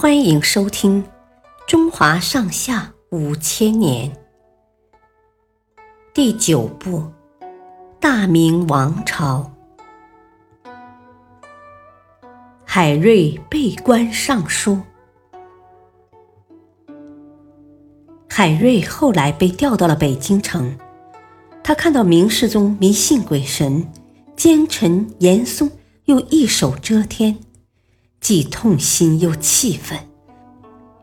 欢迎收听《中华上下五千年》第九部《大明王朝》。海瑞被官上书。海瑞后来被调到了北京城，他看到明世宗迷信鬼神，奸臣严嵩又一手遮天。既痛心又气愤，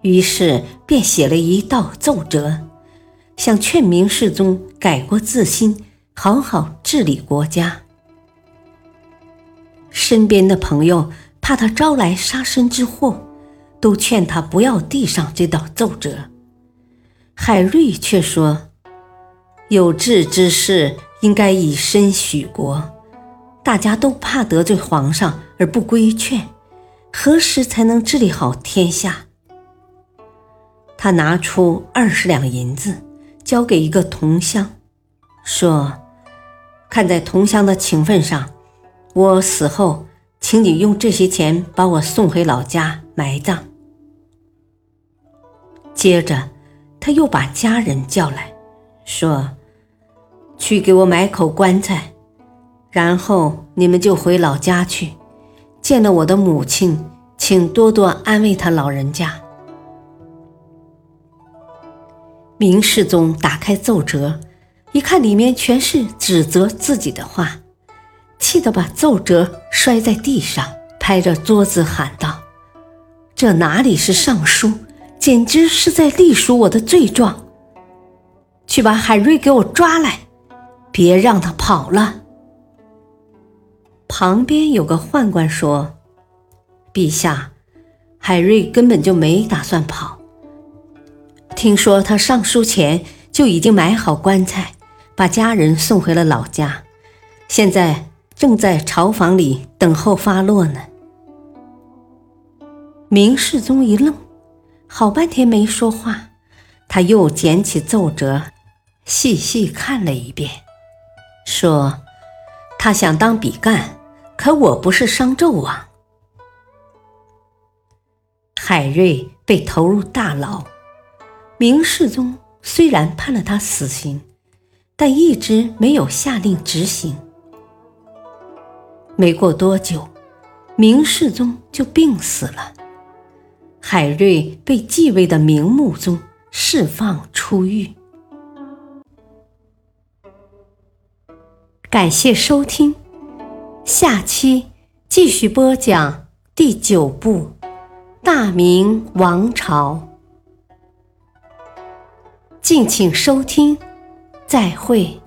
于是便写了一道奏折，想劝明世宗改过自新，好好治理国家。身边的朋友怕他招来杀身之祸，都劝他不要递上这道奏折。海瑞却说：“有志之士应该以身许国，大家都怕得罪皇上而不规劝。”何时才能治理好天下？他拿出二十两银子，交给一个同乡，说：“看在同乡的情分上，我死后，请你用这些钱把我送回老家埋葬。”接着，他又把家人叫来，说：“去给我买口棺材，然后你们就回老家去。”见了我的母亲，请多多安慰他老人家。明世宗打开奏折，一看里面全是指责自己的话，气得把奏折摔在地上，拍着桌子喊道：“这哪里是上书，简直是在隶属我的罪状！去把海瑞给我抓来，别让他跑了。”旁边有个宦官说：“陛下，海瑞根本就没打算跑。听说他上书前就已经买好棺材，把家人送回了老家，现在正在朝房里等候发落呢。”明世宗一愣，好半天没说话，他又捡起奏折，细细看了一遍，说：“他想当比干。”可我不是商纣王。海瑞被投入大牢，明世宗虽然判了他死刑，但一直没有下令执行。没过多久，明世宗就病死了，海瑞被继位的明穆宗释放出狱。感谢收听。下期继续播讲第九部《大明王朝》，敬请收听，再会。